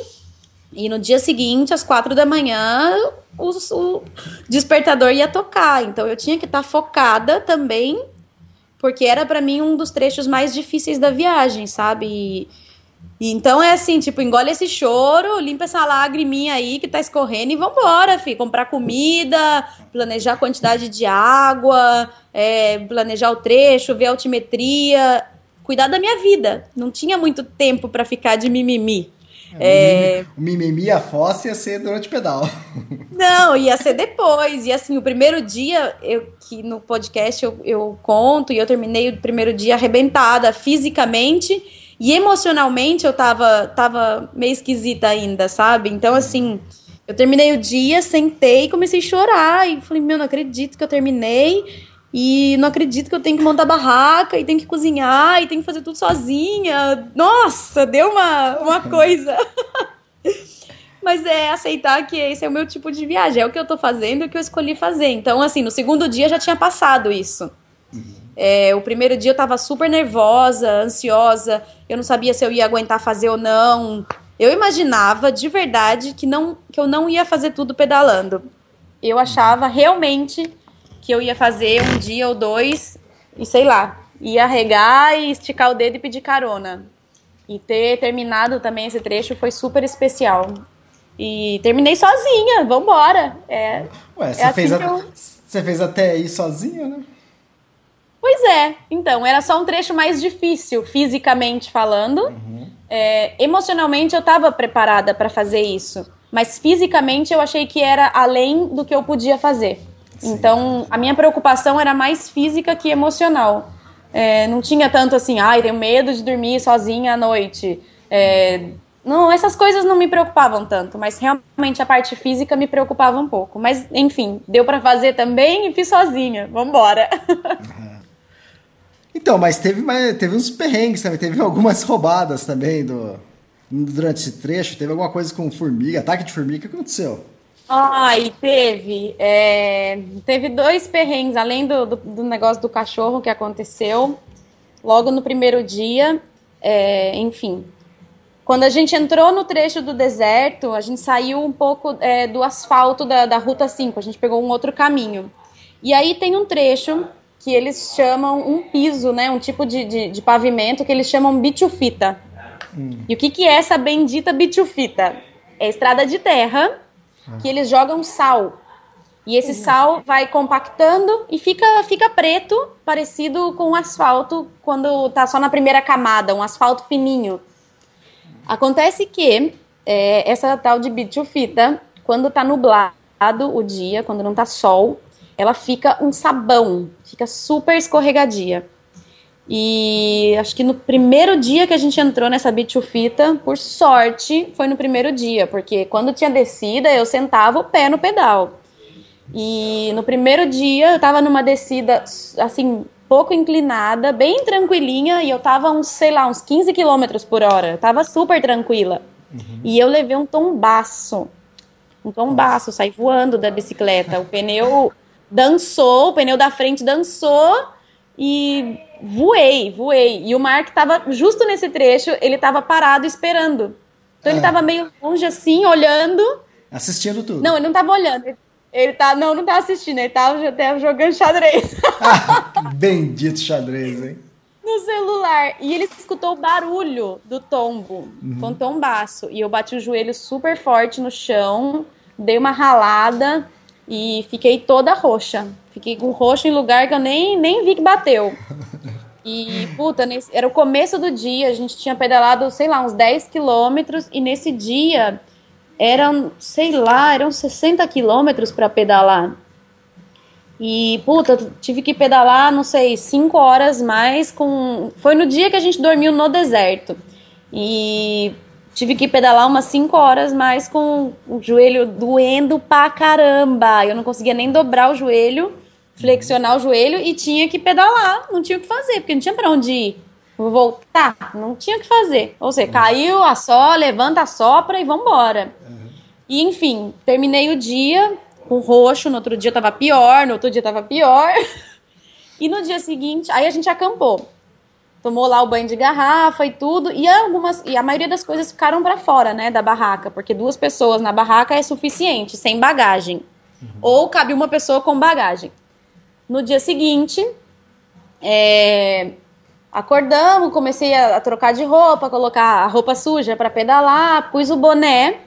Speaker 2: e no dia seguinte, às quatro da manhã, o, o despertador ia tocar. Então eu tinha que estar tá focada também, porque era para mim um dos trechos mais difíceis da viagem, sabe? E, então é assim, tipo, engole esse choro, limpa essa lagriminha aí que tá escorrendo e vambora, filho. Comprar comida, planejar a quantidade de água, é, planejar o trecho, ver a altimetria, cuidar da minha vida. Não tinha muito tempo para ficar de mimimi.
Speaker 3: É. O mimimi, a fossa ia ser durante o pedal.
Speaker 2: Não, ia ser depois. E assim, o primeiro dia, eu que no podcast eu, eu conto, e eu terminei o primeiro dia arrebentada fisicamente e emocionalmente eu tava, tava meio esquisita ainda, sabe? Então, assim, eu terminei o dia, sentei e comecei a chorar. E falei, meu, não acredito que eu terminei. E não acredito que eu tenho que montar barraca e tenho que cozinhar e tenho que fazer tudo sozinha. Nossa, deu uma, uma coisa. Mas é aceitar que esse é o meu tipo de viagem. É o que eu tô fazendo e o que eu escolhi fazer. Então, assim, no segundo dia já tinha passado isso. Uhum. É, o primeiro dia eu tava super nervosa, ansiosa, eu não sabia se eu ia aguentar fazer ou não. Eu imaginava de verdade que, não, que eu não ia fazer tudo pedalando. Eu achava realmente que eu ia fazer um dia ou dois e sei lá, ia regar e esticar o dedo e pedir carona. E ter terminado também esse trecho foi super especial. E terminei sozinha, vambora. É,
Speaker 3: Ué, você, é assim fez, a... eu... você fez até aí sozinha, né?
Speaker 2: Pois é, então, era só um trecho mais difícil, fisicamente falando. Uhum. É, emocionalmente eu estava preparada para fazer isso, mas fisicamente eu achei que era além do que eu podia fazer. Sim. Então, a minha preocupação era mais física que emocional. É, não tinha tanto assim, ai, tenho medo de dormir sozinha à noite. É, não, essas coisas não me preocupavam tanto, mas realmente a parte física me preocupava um pouco. Mas, enfim, deu para fazer também e fiz sozinha. Vambora. Uhum.
Speaker 3: Então, mas teve, mas teve uns perrengues também, teve algumas roubadas também do, durante esse trecho. Teve alguma coisa com formiga, ataque de formiga, o que aconteceu?
Speaker 2: Ai, teve. É, teve dois perrengues, além do, do, do, negócio do cachorro que aconteceu logo no primeiro dia. É, enfim, quando a gente entrou no trecho do deserto, a gente saiu um pouco é, do asfalto da, da Ruta 5, a gente pegou um outro caminho. E aí tem um trecho que eles chamam um piso, né? Um tipo de, de, de pavimento que eles chamam bitufita. Hum. E o que, que é essa bendita bitufita? É estrada de terra ah. que eles jogam sal. E esse sal vai compactando e fica, fica preto, parecido com o asfalto quando tá só na primeira camada, um asfalto fininho. Acontece que é, essa tal de bitufita, quando tá nublado o dia, quando não tá sol, ela fica um sabão, fica super escorregadia. E acho que no primeiro dia que a gente entrou nessa bitufita, por sorte, foi no primeiro dia, porque quando tinha descida, eu sentava o pé no pedal. E no primeiro dia, eu tava numa descida, assim, pouco inclinada, bem tranquilinha, e eu tava uns, sei lá, uns 15 km por hora. Eu tava super tranquila. Uhum. E eu levei um tombaço. Um tombaço, saí voando da bicicleta. O pneu dançou, o pneu da frente dançou e voei, voei. E o Mark tava justo nesse trecho, ele tava parado esperando. Então ele é. tava meio longe assim, olhando.
Speaker 3: Assistindo tudo.
Speaker 2: Não, ele não tava olhando. Ele tá, não, não tá assistindo, ele tava até jogando xadrez.
Speaker 3: Ah, bendito xadrez, hein?
Speaker 2: No celular. E ele escutou o barulho do tombo, uhum. com tombaço. E eu bati o joelho super forte no chão, dei uma ralada e fiquei toda roxa. Fiquei com roxo em lugar que eu nem, nem vi que bateu. E, puta, nesse, era o começo do dia, a gente tinha pedalado, sei lá, uns 10 quilômetros, e nesse dia eram, sei lá, eram 60 quilômetros para pedalar. E, puta, tive que pedalar, não sei, 5 horas mais com. Foi no dia que a gente dormiu no deserto. E tive que pedalar umas 5 horas mais com o joelho doendo pra caramba. Eu não conseguia nem dobrar o joelho, flexionar o joelho e tinha que pedalar. Não tinha o que fazer, porque não tinha pra onde ir. Voltar, não tinha o que fazer. Ou seja, caiu, a só, levanta, a sopra e vambora. Uhum. E enfim, terminei o dia com roxo, no outro dia tava pior, no outro dia tava pior. e no dia seguinte, aí a gente acampou tomou lá o banho de garrafa e tudo, e algumas e a maioria das coisas ficaram para fora, né, da barraca, porque duas pessoas na barraca é suficiente, sem bagagem. Uhum. Ou cabe uma pessoa com bagagem. No dia seguinte, é, acordamos, comecei a, a, trocar de roupa, colocar a roupa suja para pedalar, pus o boné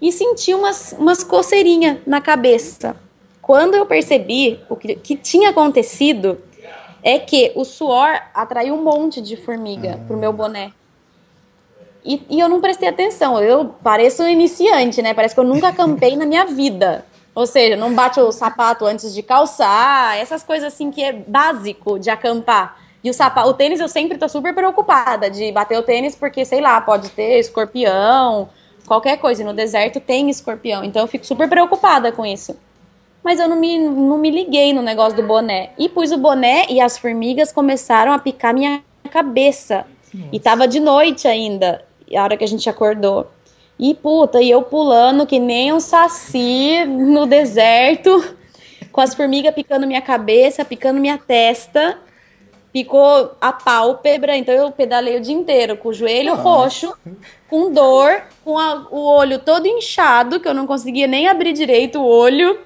Speaker 2: e senti umas, umas coceirinhas na cabeça. Quando eu percebi o que, que tinha acontecido, é que o suor atraiu um monte de formiga ah. pro meu boné. E, e, eu não prestei atenção. Eu pareço um iniciante, né? Parece que eu nunca acampei na minha vida. Ou seja, não bate o sapato antes de calçar, essas coisas assim que é básico de acampar. E o sapato, o tênis eu sempre tô super preocupada de bater o tênis porque, sei lá, pode ter escorpião, qualquer coisa. E no deserto tem escorpião. Então eu fico super preocupada com isso mas eu não me, não me liguei no negócio do boné. E pus o boné e as formigas começaram a picar minha cabeça. Nossa. E tava de noite ainda, a hora que a gente acordou. E puta, e eu pulando que nem um saci no deserto, com as formigas picando minha cabeça, picando minha testa. Picou a pálpebra, então eu pedalei o dia inteiro com o joelho roxo, com dor, com a, o olho todo inchado, que eu não conseguia nem abrir direito o olho.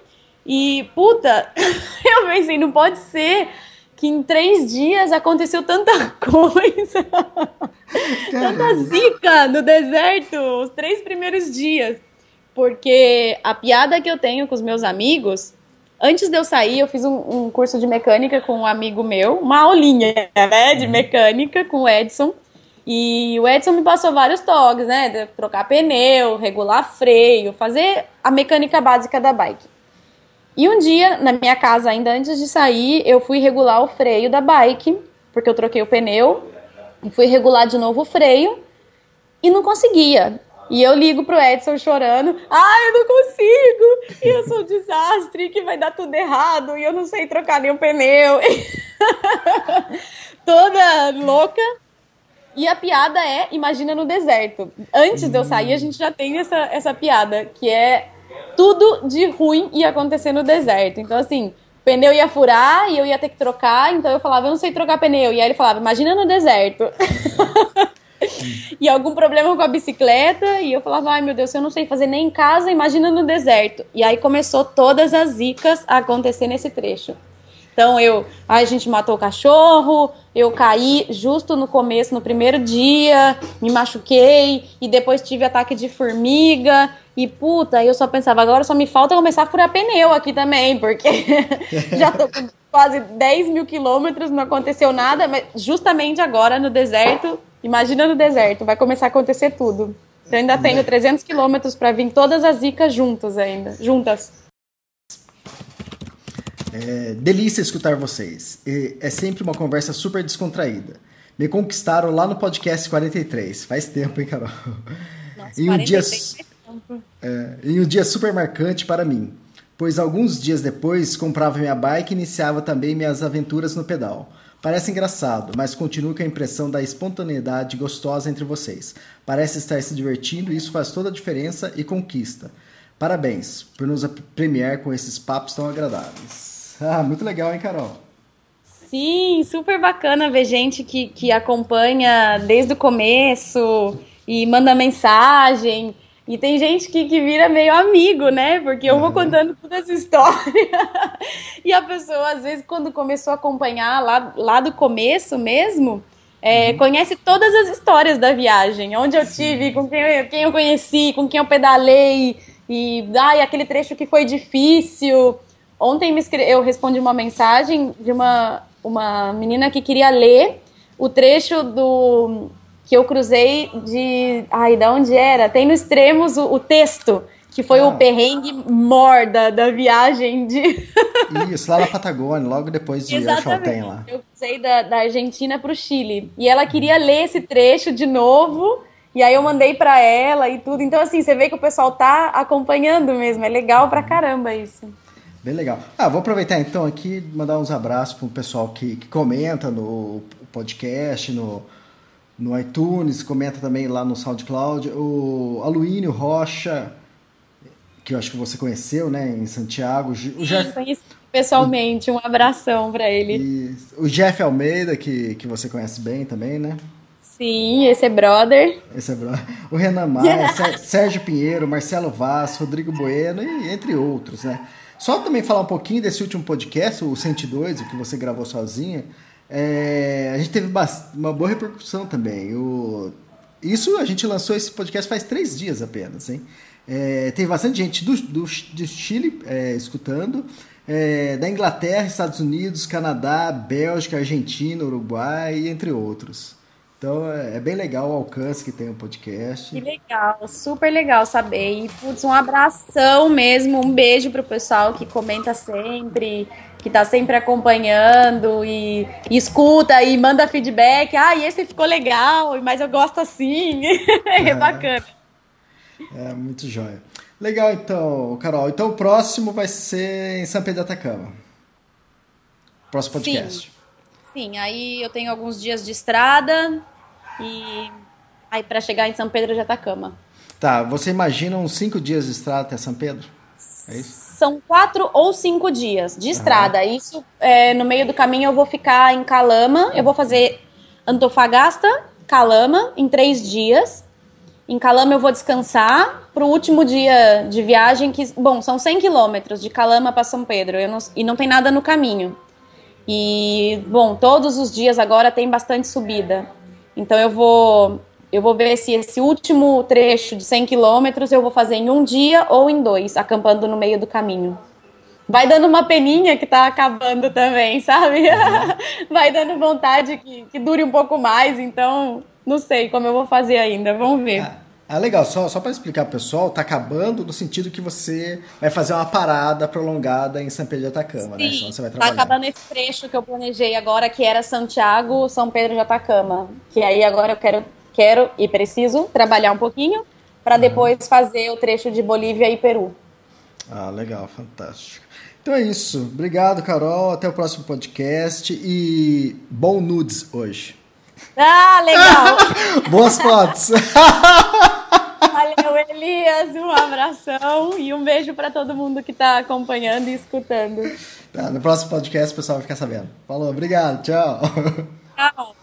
Speaker 2: E, puta, eu pensei, não pode ser que em três dias aconteceu tanta coisa. tanta zica no deserto, os três primeiros dias. Porque a piada que eu tenho com os meus amigos, antes de eu sair, eu fiz um, um curso de mecânica com um amigo meu, uma aulinha, né, de uhum. mecânica com o Edson. E o Edson me passou vários toques, né? Trocar pneu, regular freio, fazer a mecânica básica da bike. E um dia, na minha casa, ainda antes de sair, eu fui regular o freio da bike, porque eu troquei o pneu, e fui regular de novo o freio e não conseguia. E eu ligo pro Edson chorando: "Ah, eu não consigo! E eu sou um desastre, que vai dar tudo errado, e eu não sei trocar nenhum pneu". Toda louca. E a piada é, imagina no deserto. Antes de eu sair, a gente já tem essa, essa piada, que é tudo de ruim ia acontecer no deserto. Então, assim, pneu ia furar e eu ia ter que trocar, então eu falava, eu não sei trocar pneu. E aí ele falava, imagina no deserto. e algum problema com a bicicleta, e eu falava, ai meu Deus, eu não sei fazer nem em casa, imagina no deserto. E aí começou todas as zicas a acontecer nesse trecho. Então eu, a gente matou o cachorro, eu caí justo no começo, no primeiro dia, me machuquei e depois tive ataque de formiga e puta, eu só pensava, agora só me falta começar a furar pneu aqui também, porque já tô com quase 10 mil quilômetros, não aconteceu nada, mas justamente agora no deserto, imagina no deserto, vai começar a acontecer tudo. Eu ainda tenho 300 quilômetros para vir todas as zicas juntas ainda, juntas.
Speaker 3: É delícia escutar vocês. E é sempre uma conversa super descontraída. Me conquistaram lá no podcast 43. Faz tempo, hein, Carol? Nossa, em um dia é, em um dia super marcante para mim, pois alguns dias depois comprava minha bike e iniciava também minhas aventuras no pedal. Parece engraçado, mas continuo com a impressão da espontaneidade gostosa entre vocês. Parece estar se divertindo e isso faz toda a diferença e conquista. Parabéns por nos premiar com esses papos tão agradáveis. Ah, muito legal, hein, Carol?
Speaker 2: Sim, super bacana ver gente que, que acompanha desde o começo e manda mensagem. E tem gente que, que vira meio amigo, né? Porque eu vou contando toda essa história. e a pessoa, às vezes, quando começou a acompanhar lá, lá do começo mesmo, é, uhum. conhece todas as histórias da viagem. Onde eu tive, com quem eu, quem eu conheci, com quem eu pedalei. E ai, aquele trecho que foi difícil. Ontem eu respondi uma mensagem de uma, uma menina que queria ler o trecho do que eu cruzei de. Ai, da onde era? Tem no extremos o, o texto, que foi ah. o perrengue mor da, viagem de.
Speaker 3: Isso, lá na Patagônia, logo depois de Chaltén lá.
Speaker 2: Eu cruzei da, da Argentina para o Chile. E ela queria ler esse trecho de novo. E aí eu mandei para ela e tudo. Então, assim, você vê que o pessoal tá acompanhando mesmo. É legal pra caramba isso.
Speaker 3: Bem legal. Ah, vou aproveitar então aqui mandar uns abraços para o pessoal que, que comenta no podcast, no, no iTunes, comenta também lá no SoundCloud. O Aluínio Rocha, que eu acho que você conheceu, né, em Santiago. O
Speaker 2: Jeff... Conheci pessoalmente, um abração para ele.
Speaker 3: E o Jeff Almeida, que, que você conhece bem também, né?
Speaker 2: Sim, esse é brother.
Speaker 3: Esse é brother. O Renan Maia, Sérgio Pinheiro, Marcelo Vaz, Rodrigo Bueno e entre outros, né? Só também falar um pouquinho desse último podcast, o 102, o que você gravou sozinha. É, a gente teve uma boa repercussão também. O, isso a gente lançou esse podcast faz três dias apenas, hein? É, teve bastante gente do, do, do Chile é, escutando, é, da Inglaterra, Estados Unidos, Canadá, Bélgica, Argentina, Uruguai, entre outros. Então é, é bem legal o alcance que tem o podcast.
Speaker 2: Que legal, super legal saber. E, putz, um abração mesmo, um beijo pro pessoal que comenta sempre, que tá sempre acompanhando e, e escuta e manda feedback. Ah, e esse ficou legal, mas eu gosto assim. é, é bacana.
Speaker 3: É, muito jóia. Legal, então, Carol. Então o próximo vai ser em São Pedro da Atacama. Próximo podcast.
Speaker 2: Sim. Sim, aí eu tenho alguns dias de estrada, e aí para chegar em São Pedro de Atacama.
Speaker 3: Tá, você imagina uns cinco dias de estrada até São Pedro? É isso?
Speaker 2: São quatro ou cinco dias de estrada. Uhum. Isso, é, no meio do caminho, eu vou ficar em Calama. Eu vou fazer Antofagasta, Calama, em três dias. Em Calama eu vou descansar para o último dia de viagem, que, bom, são 100 quilômetros de Calama para São Pedro não, e não tem nada no caminho. E, bom, todos os dias agora tem bastante subida. Então eu vou eu vou ver se esse último trecho de 100 quilômetros eu vou fazer em um dia ou em dois, acampando no meio do caminho. Vai dando uma peninha que tá acabando também, sabe? Uhum. Vai dando vontade que, que dure um pouco mais, então não sei como eu vou fazer ainda, vamos ver.
Speaker 3: Ah, legal. Só, só para explicar pro pessoal, tá acabando no sentido que você vai fazer uma parada prolongada em São Pedro de Atacama,
Speaker 2: né?
Speaker 3: Sim, né?
Speaker 2: você vai trabalhar. Tá acabando esse trecho que eu planejei agora, que era Santiago, São Pedro de Atacama. Que aí agora eu quero, quero e preciso trabalhar um pouquinho para depois uhum. fazer o trecho de Bolívia e Peru.
Speaker 3: Ah, legal, fantástico. Então é isso. Obrigado, Carol. Até o próximo podcast e bom nudes hoje.
Speaker 2: Ah, legal!
Speaker 3: Boas fotos!
Speaker 2: Valeu, Elias. Um abração e um beijo para todo mundo que está acompanhando e escutando.
Speaker 3: Tá, no próximo podcast o pessoal vai ficar sabendo. Falou, obrigado, tchau. Tchau.